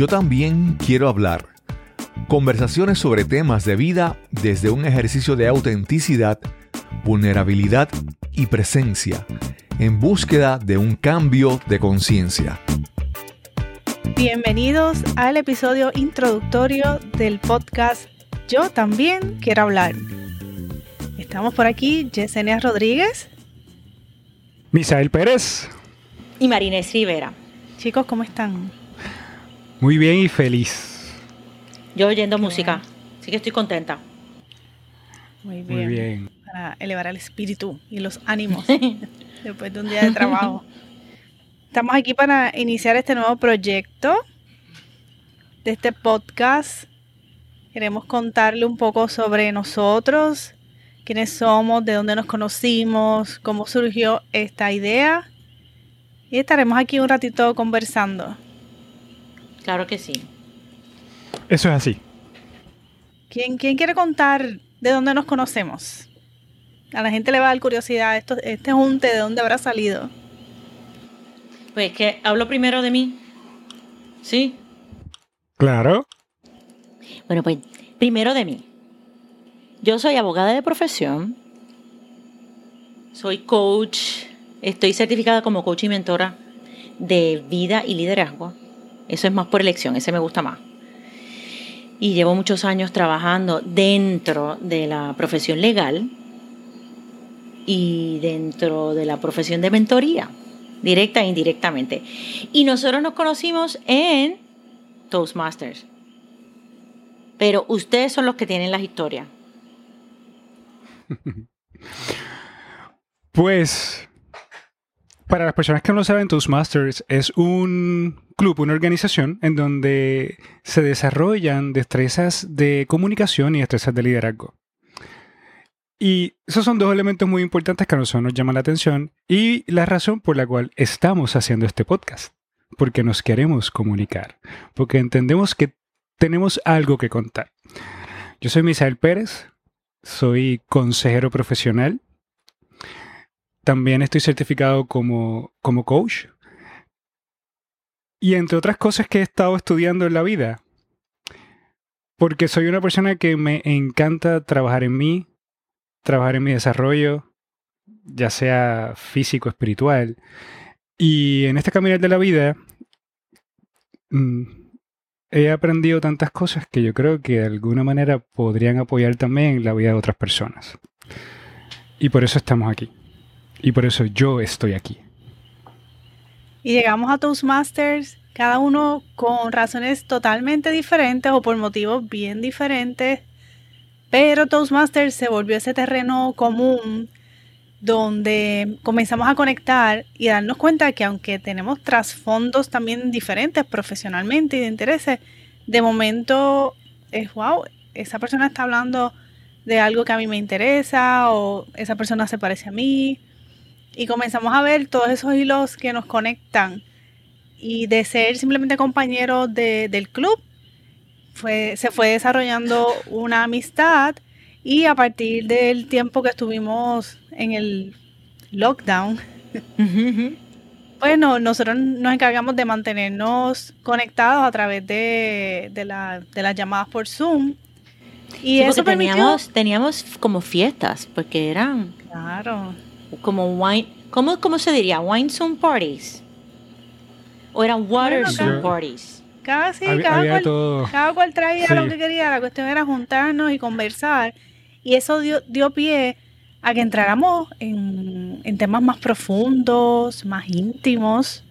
Yo también quiero hablar. Conversaciones sobre temas de vida desde un ejercicio de autenticidad, vulnerabilidad y presencia, en búsqueda de un cambio de conciencia. Bienvenidos al episodio introductorio del podcast Yo también quiero hablar. Estamos por aquí, Yesenia Rodríguez. Misael Pérez. Y Marínez Rivera. Chicos, ¿cómo están? Muy bien y feliz. Yo oyendo música, así que estoy contenta. Muy bien. Muy bien. Para elevar el espíritu y los ánimos después de un día de trabajo. Estamos aquí para iniciar este nuevo proyecto de este podcast. Queremos contarle un poco sobre nosotros, quiénes somos, de dónde nos conocimos, cómo surgió esta idea. Y estaremos aquí un ratito conversando. Claro que sí. Eso es así. ¿Quién, quién quiere contar de dónde nos conocemos? A la gente le va a dar curiosidad esto, este junte, ¿de dónde habrá salido? Pues que hablo primero de mí. ¿Sí? Claro. Bueno, pues primero de mí. Yo soy abogada de profesión. Soy coach. Estoy certificada como coach y mentora de vida y liderazgo. Eso es más por elección, ese me gusta más. Y llevo muchos años trabajando dentro de la profesión legal y dentro de la profesión de mentoría, directa e indirectamente. Y nosotros nos conocimos en Toastmasters. Pero ustedes son los que tienen las historias. Pues, para las personas que no lo saben, Toastmasters es un club, una organización en donde se desarrollan destrezas de comunicación y destrezas de liderazgo. Y esos son dos elementos muy importantes que a nosotros nos llaman la atención y la razón por la cual estamos haciendo este podcast. Porque nos queremos comunicar, porque entendemos que tenemos algo que contar. Yo soy Misael Pérez, soy consejero profesional. También estoy certificado como, como coach. Y entre otras cosas que he estado estudiando en la vida. Porque soy una persona que me encanta trabajar en mí, trabajar en mi desarrollo, ya sea físico, espiritual. Y en este caminar de la vida mm, he aprendido tantas cosas que yo creo que de alguna manera podrían apoyar también la vida de otras personas. Y por eso estamos aquí. Y por eso yo estoy aquí. Y llegamos a Toastmasters, cada uno con razones totalmente diferentes o por motivos bien diferentes. Pero Toastmasters se volvió ese terreno común donde comenzamos a conectar y darnos cuenta que aunque tenemos trasfondos también diferentes profesionalmente y de intereses, de momento es wow, esa persona está hablando de algo que a mí me interesa o esa persona se parece a mí y comenzamos a ver todos esos hilos que nos conectan y de ser simplemente compañeros del club fue, se fue desarrollando una amistad y a partir del tiempo que estuvimos en el lockdown, bueno, nosotros nos encargamos de mantenernos conectados a través de, de, las llamadas por Zoom. Y eso teníamos, teníamos como fiestas, porque eran claro. Como wine, ¿cómo, cómo se diría? Wine Zoom parties. O eran water Zoom parties. Casi, cada, cual, cada cual traía lo que quería, la cuestión era juntarnos y conversar. Y eso dio, dio pie a que entráramos en, temas más profundos, más íntimos.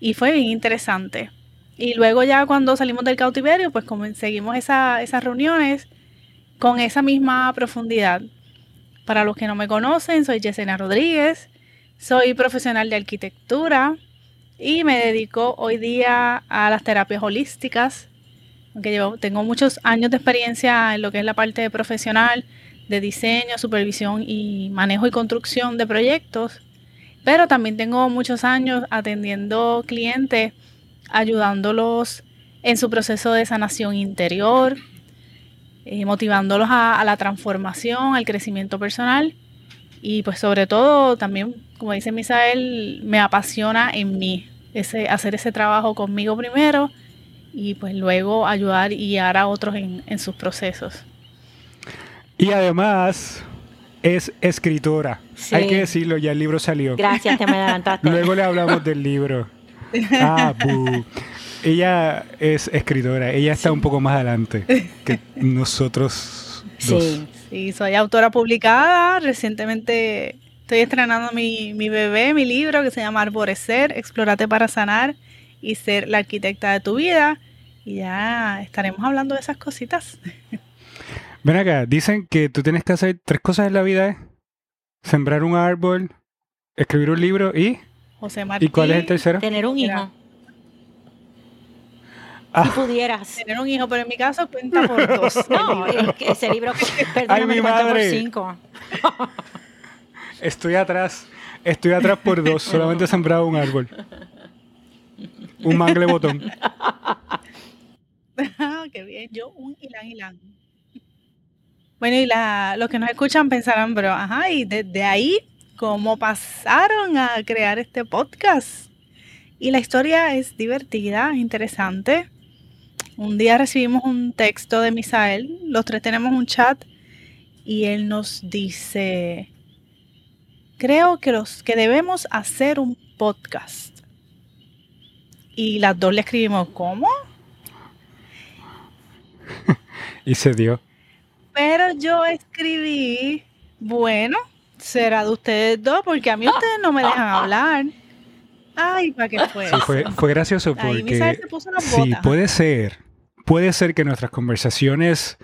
Y fue bien interesante. Y luego ya cuando salimos del cautiverio, pues seguimos esas reuniones con esa misma profundidad. Para los que no me conocen, soy Yesenia Rodríguez, soy profesional de arquitectura y me dedico hoy día a las terapias holísticas, aunque yo tengo muchos años de experiencia en lo que es la parte profesional de diseño, supervisión y manejo y construcción de proyectos, pero también tengo muchos años atendiendo clientes, ayudándolos en su proceso de sanación interior, eh, motivándolos a, la transformación, al crecimiento personal y pues sobre todo también, como dice Misael, me apasiona en mí ese, hacer ese trabajo conmigo primero y pues luego ayudar y guiar a otros en, sus procesos. Y además es escritora. Hay que decirlo, ya el libro salió. Gracias, te me adelantaste. Luego le hablamos del libro. Ah, Ella es escritora, ella está un poco más adelante que nosotros Sí, sí, soy autora publicada. Recientemente estoy estrenando mi, mi bebé, mi libro que se llama Arborecer, Explórate para sanar y ser la arquitecta de tu vida. Y ya estaremos hablando de esas cositas. Ven acá, dicen que tú tienes que hacer tres cosas en la vida. ¿eh? Sembrar un árbol, escribir un libro y... José ¿Y cuál es el tercero? Tener un hijo. Si ah. pudieras. Tener un hijo, pero en mi caso cuenta por dos. No, ese libro, perdóname, cuenta por cinco. Estoy atrás. Estoy atrás por dos. Solamente he sembrado un árbol. Un mangle botón. Ah, qué bien. Yo un hilán hilán. Bueno, y la, los que nos escuchan pensarán, pero ajá, y desde ahí, ¿cómo pasaron a crear este podcast? Y la historia es divertida, interesante. Un día recibimos un texto de Misael, los tres tenemos un chat y él nos dice, creo que, los, que debemos hacer un podcast. Y las dos le escribimos, ¿cómo? y se dio. Pero yo escribí, bueno, será de ustedes dos, porque a mí ustedes no me dejan hablar. Ay, ¿para qué fue? Sí, fue, fue gracioso porque... sí, puede ser puede ser que nuestras conversaciones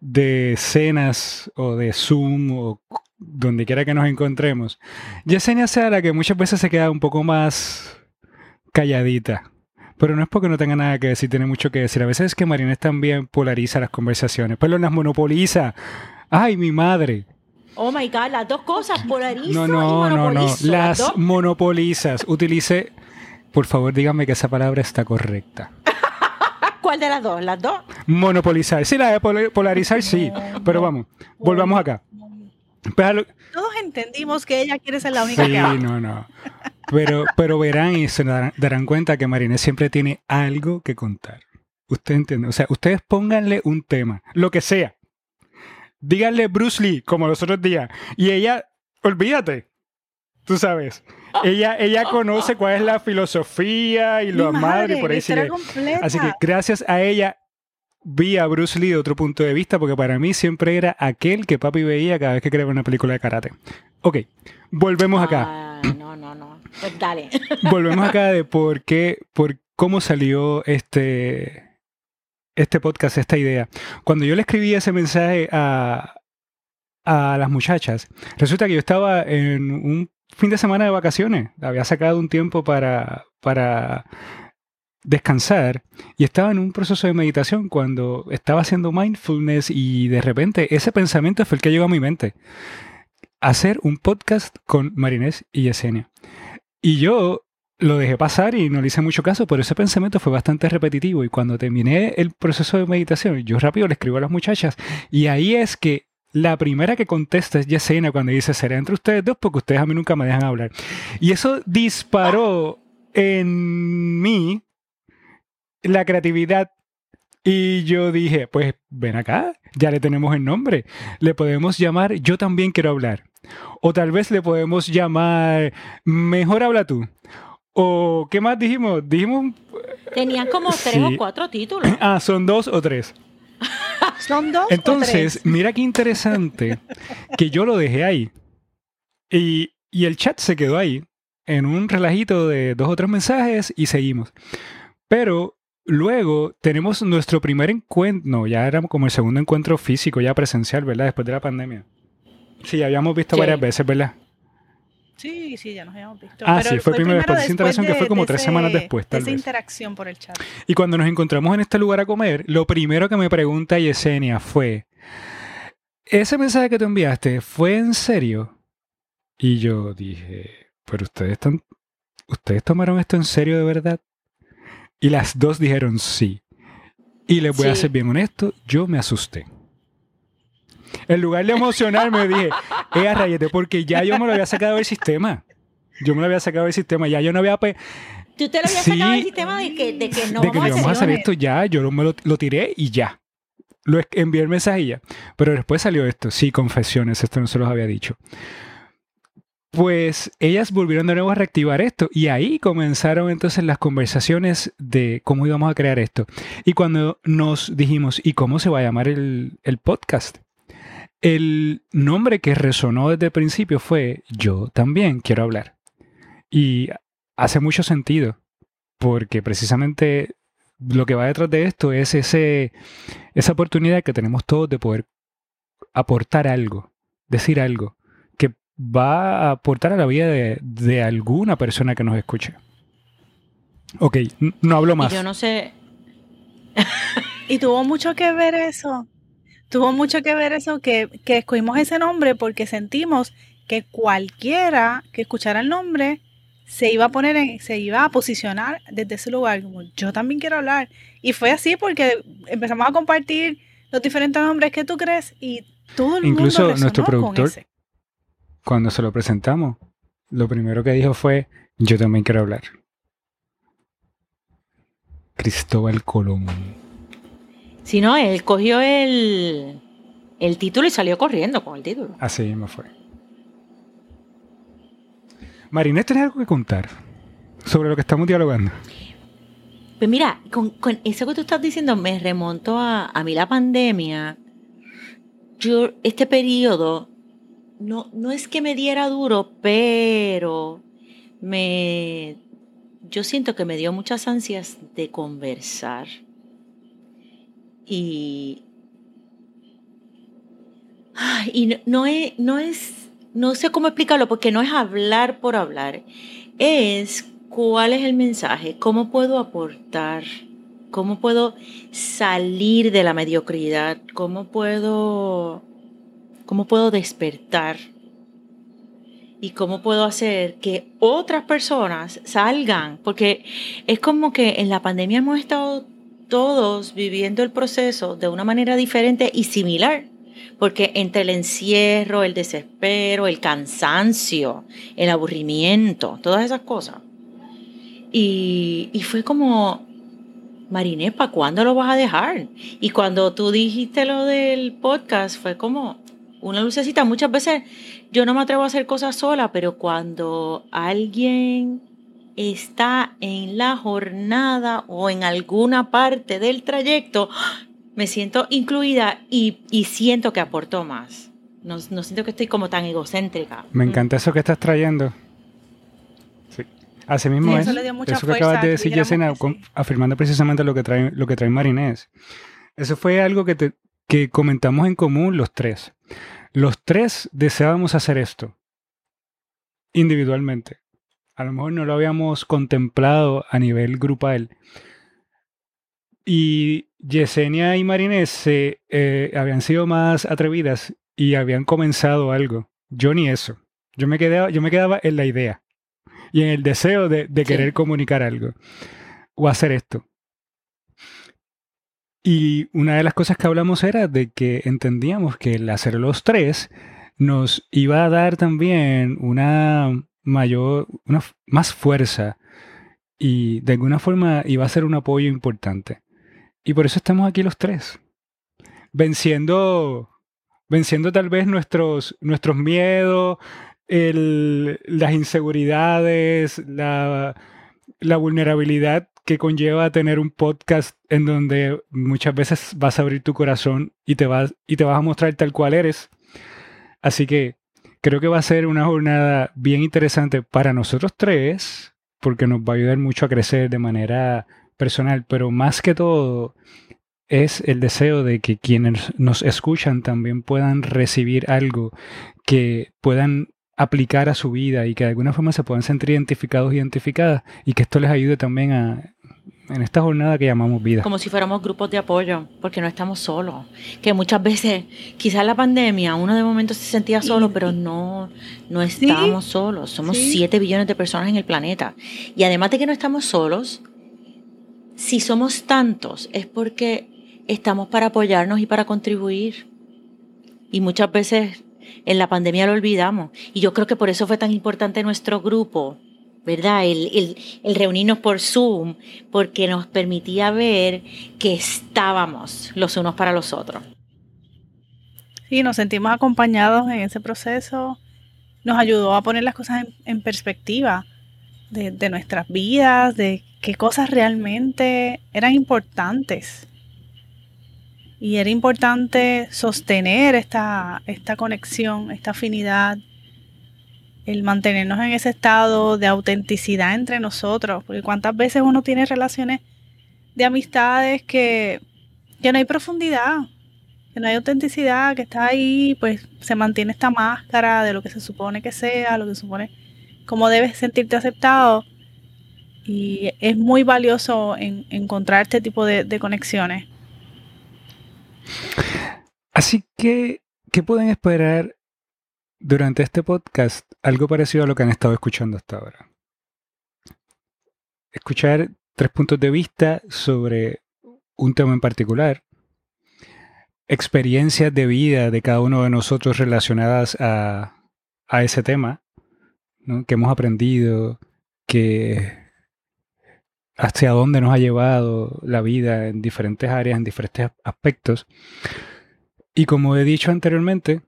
de cenas o de Zoom o donde quiera que nos encontremos, Yesenia sea la que muchas veces se queda un poco más calladita. Pero no es porque no tenga nada que decir, tiene mucho que decir. A veces es que Marinés también polariza las conversaciones, pero las monopoliza. ¡Ay, mi madre! Oh my God, las dos cosas, polariza. No, no, no, no. Las, monopolizas. Utilice. Por favor, dígame que esa palabra está correcta. ¿Cuál de las dos? ¿Las dos? Monopolizar. Sí, la de polarizar, sí. pero vamos, volvamos acá. Todos entendimos que ella quiere ser la única sí, no, no. Pero, pero verán y se darán, cuenta que Marinés siempre tiene algo que contar. Usted entiende. O sea, ustedes pónganle un tema, lo que sea. Díganle Bruce Lee, como los otros días. Y ella, olvídate. Tú sabes. Ella, ella conoce cuál es la filosofía y lo madre, y por ahí sigue. Así que gracias a ella vi a Bruce Lee de otro punto de vista, porque para mí siempre era aquel que papi veía cada vez que creaba una película de karate. Ok, volvemos acá. Ah, no, no, no. Pues dale. volvemos acá de por qué, por cómo salió este, este podcast, esta idea. Cuando yo le escribí ese mensaje a, a las muchachas, resulta que yo estaba en un fin de semana de vacaciones. Había sacado un tiempo para, para descansar y estaba en un proceso de meditación cuando estaba haciendo mindfulness y de repente ese pensamiento fue el que llegó a mi mente. Hacer un podcast con Marinés y Yesenia. Y yo lo dejé pasar y no le hice mucho caso, pero ese pensamiento fue bastante repetitivo y cuando terminé el proceso de meditación, yo rápido le escribo a las muchachas y ahí es que la primera que contesta es Yesenia cuando dice, será entre ustedes dos porque ustedes a mí nunca me dejan hablar. Y eso disparó en mí la creatividad. Y yo dije, pues ven acá, ya le tenemos el nombre. Le podemos llamar Yo también quiero hablar. O tal vez le podemos llamar Mejor habla tú. O ¿qué más dijimos? Dijimos... Tenían como tres o cuatro títulos. Ah, son dos o tres. Son dos. Entonces, mira qué interesante que yo lo dejé ahí. Y, el chat se quedó ahí, en un relajito de dos o tres mensajes y seguimos. Pero luego tenemos nuestro primer encuentro, no, ya era como el segundo encuentro físico, ya presencial, ¿verdad? Después de la pandemia. Sí, habíamos visto varias veces, ¿verdad? Sí, sí, ya nos habíamos visto. Ah, sí, fue, primero después de esa interacción que fue como tres semanas después. Tal esa interacción por el chat. Y cuando nos encontramos en este lugar a comer, lo primero que me pregunta Yesenia fue: ¿Ese mensaje que tú enviaste fue en serio? Y yo dije: ¿Pero ustedes están. ¿Ustedes tomaron esto en serio de verdad? Y las dos dijeron sí. Y les voy a ser bien honesto, yo me asusté. En lugar de emocionarme, dije, eh, rayete, porque ya yo me lo había sacado del sistema. Yo me lo había sacado del sistema, ya yo no había... Tú te lo habías sacado del sistema de que, de que no de que vamos, a hacer esto ya, yo me lo, lo tiré y ya. Lo envié el mensaje y ya. Pero después salió esto. Sí, confesiones, esto no se los había dicho. Pues ellas volvieron de nuevo a reactivar esto y ahí comenzaron entonces las conversaciones de cómo íbamos a crear esto. Y cuando nos dijimos, ¿y cómo se va a llamar el, el podcast? El nombre que resonó desde el principio fue Yo también quiero hablar. Y hace mucho sentido, porque precisamente lo que va detrás de esto es ese, esa oportunidad que tenemos todos de poder aportar algo, decir algo va a aportar a la vida de, alguna persona que nos escuche. Ok, no hablo más. yo no sé. y tuvo mucho que ver eso. Tuvo mucho que ver eso que, que escogimos ese nombre porque sentimos que cualquiera que escuchara el nombre se iba a poner en, se iba a posicionar desde ese lugar como yo también quiero hablar y fue así porque empezamos a compartir los diferentes nombres que tú crees y todo el incluso nuestro productor cuando se lo presentamos, lo primero que dijo fue, yo también quiero hablar. Cristóbal Colón. Si no, él cogió el, el título y salió corriendo con el título. Así mismo fue. Marinette, ¿tienes algo que contar sobre lo que estamos dialogando? Pues mira, con, eso que tú estás diciendo me remonto a, a mí la pandemia. Yo, este periodo, no, no es que me diera duro, pero me, yo siento que me dio muchas ansias de conversar. Y, y no, es, no es, no sé cómo explicarlo, porque no es hablar por hablar, es cuál es el mensaje, cómo puedo aportar, cómo puedo salir de la mediocridad, cómo puedo ¿Cómo puedo despertar? ¿Y cómo puedo hacer que otras personas salgan? Porque es como que en la pandemia hemos estado todos viviendo el proceso de una manera diferente y similar. Porque entre el encierro, el desespero, el cansancio, el aburrimiento, todas esas cosas. Y, y fue como, Marinepa, ¿cuándo lo vas a dejar? Y cuando tú dijiste lo del podcast, fue como, una lucecita. Muchas veces yo no me atrevo a hacer cosas sola, pero cuando alguien está en la jornada o en alguna parte del trayecto, me siento incluida y, siento que aporto más. No, siento que estoy como tan egocéntrica. Me encanta eso que estás trayendo. Sí. Así mismo es. Eso, que acabas de decir, Yesenia, afirmando precisamente lo que trae, lo que trae Marinés. Eso fue algo que, que comentamos en común los tres. Los tres deseábamos hacer esto individualmente. A lo mejor no lo habíamos contemplado a nivel grupal. Y Yesenia y Marinés se, eh, habían sido más atrevidas y habían comenzado algo. Yo ni eso. Yo me, quedaba, yo me quedaba en la idea y en el deseo de, querer comunicar algo o hacer esto. Y una de las cosas que hablamos era de que entendíamos que el hacer los tres nos iba a dar también una mayor, más fuerza y de alguna forma iba a ser un apoyo importante. Y por eso estamos aquí los tres, venciendo, venciendo tal vez nuestros, nuestros miedos, las inseguridades, la, la vulnerabilidad que conlleva tener un podcast en donde muchas veces vas a abrir tu corazón y te vas, y te vas a mostrar tal cual eres. Así que creo que va a ser una jornada bien interesante para nosotros tres, porque nos va a ayudar mucho a crecer de manera personal, pero más que todo es el deseo de que quienes nos escuchan también puedan recibir algo que puedan aplicar a su vida y que de alguna forma se puedan sentir identificados, identificadas y que esto les ayude también a en esta jornada que llamamos vida. Como si fuéramos grupos de apoyo, porque no estamos solos. Que muchas veces, quizás la pandemia, uno de momento se sentía solo, pero no, no estamos solos. Somos 7 billones de personas en el planeta. Y además de que no estamos solos, si somos tantos, es porque estamos para apoyarnos y para contribuir. Y muchas veces en la pandemia lo olvidamos. Y yo creo que por eso fue tan importante nuestro grupo ¿verdad? El, el, reunirnos por Zoom, porque nos permitía ver que estábamos los unos para los otros. Sí, nos sentimos acompañados en ese proceso. Nos ayudó a poner las cosas en, perspectiva de, de, nuestras vidas, de qué cosas realmente eran importantes. Y era importante sostener esta, esta conexión, esta afinidad, el mantenernos en ese estado de autenticidad entre nosotros, porque cuántas veces uno tiene relaciones de amistades que, que no hay profundidad, que no hay autenticidad, que está ahí, pues se mantiene esta máscara de lo que se supone que sea, lo que se supone cómo debes sentirte aceptado. Y es muy valioso en, encontrar este tipo de, de conexiones. Así que, ¿qué pueden esperar durante este podcast algo parecido a lo que han estado escuchando hasta ahora. Escuchar tres puntos de vista sobre un tema en particular, experiencias de vida de cada uno de nosotros relacionadas a, ese tema, que hemos aprendido, que hacia dónde nos ha llevado la vida en diferentes áreas, en diferentes aspectos. Y como he dicho anteriormente,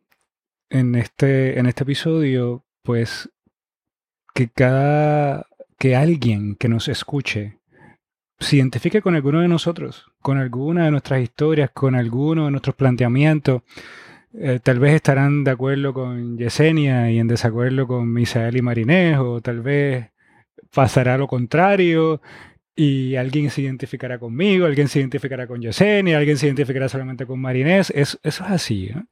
en este, en este episodio, pues que cada que alguien que nos escuche se identifique con alguno de nosotros, con alguna de nuestras historias, con alguno de nuestros planteamientos. Eh, tal vez estarán de acuerdo con Yesenia y en desacuerdo con Misael y Marinés, o tal vez pasará lo contrario y alguien se identificará conmigo, alguien se identificará con Yesenia, alguien se identificará solamente con Marinés. eso es así. ¿eh?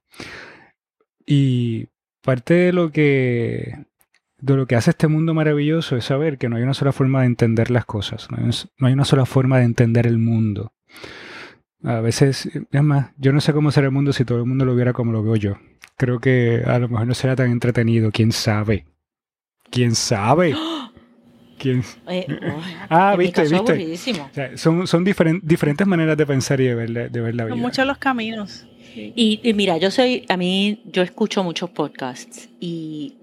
Y parte de lo que de lo que hace este mundo maravilloso es saber que no hay una sola forma de entender las cosas, no hay, una sola forma de entender el mundo. A veces, es más, yo no sé cómo será el mundo si todo el mundo lo viera como lo veo yo. Creo que a lo mejor no será tan entretenido, quién sabe. ¿Quién sabe? ¿Quién? Eh, ah, viste, viste. son son diferentes maneras de pensar y de ver, de ver la vida. Son muchos los caminos. Y, mira, yo soy, a mí, yo escucho muchos podcasts y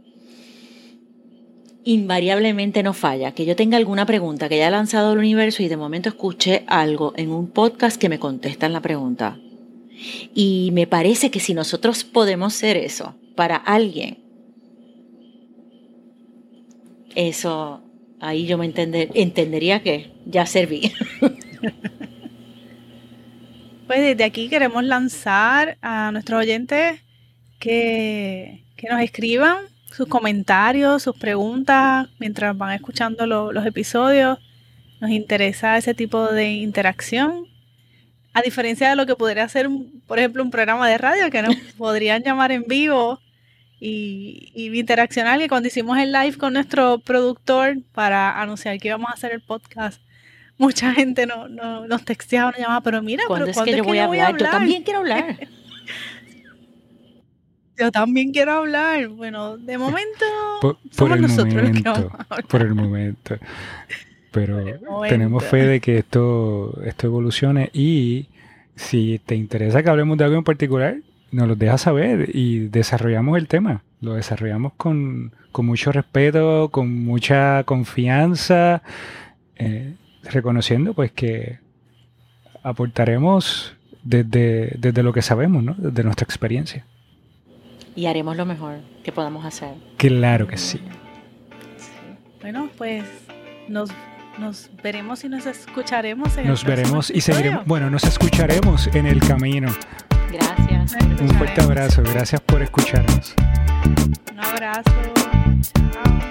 invariablemente no falla que yo tenga alguna pregunta que haya lanzado al universo y de momento escuche algo en un podcast que me contestan la pregunta. Y me parece que si nosotros podemos ser eso para alguien, eso, ahí yo me entender, entendería que ya serví. pues desde aquí queremos lanzar a nuestros oyentes que, nos escriban sus comentarios, sus preguntas mientras van escuchando los episodios. Nos interesa ese tipo de interacción. A diferencia de lo que podría ser, por ejemplo, un programa de radio que nos podrían llamar en vivo y, y interaccionar, que cuando hicimos el live con nuestro productor para anunciar que íbamos a hacer el podcast, mucha gente no, no, nos texteaba, nos llamaba, pero mira, ¿cuándo es que yo voy, a hablar? Yo también quiero hablar. yo también quiero hablar. Bueno, de momento por, somos el nosotros momento, Por el momento. Pero tenemos fe de que esto, esto evolucione y si te interesa que hablemos de algo en particular, nos lo dejas saber y desarrollamos el tema. Lo desarrollamos con, con mucho respeto, con mucha confianza. Eh, reconociendo pues que aportaremos desde, desde lo que sabemos, ¿no? Desde nuestra experiencia. Y haremos lo mejor que podamos hacer. Claro que sí. Bueno, pues nos, nos veremos y nos escucharemos en Nos veremos y seguiremos. Bueno, nos escucharemos en el camino. Gracias. Un fuerte abrazo. Gracias por escucharnos. Un abrazo. Chao.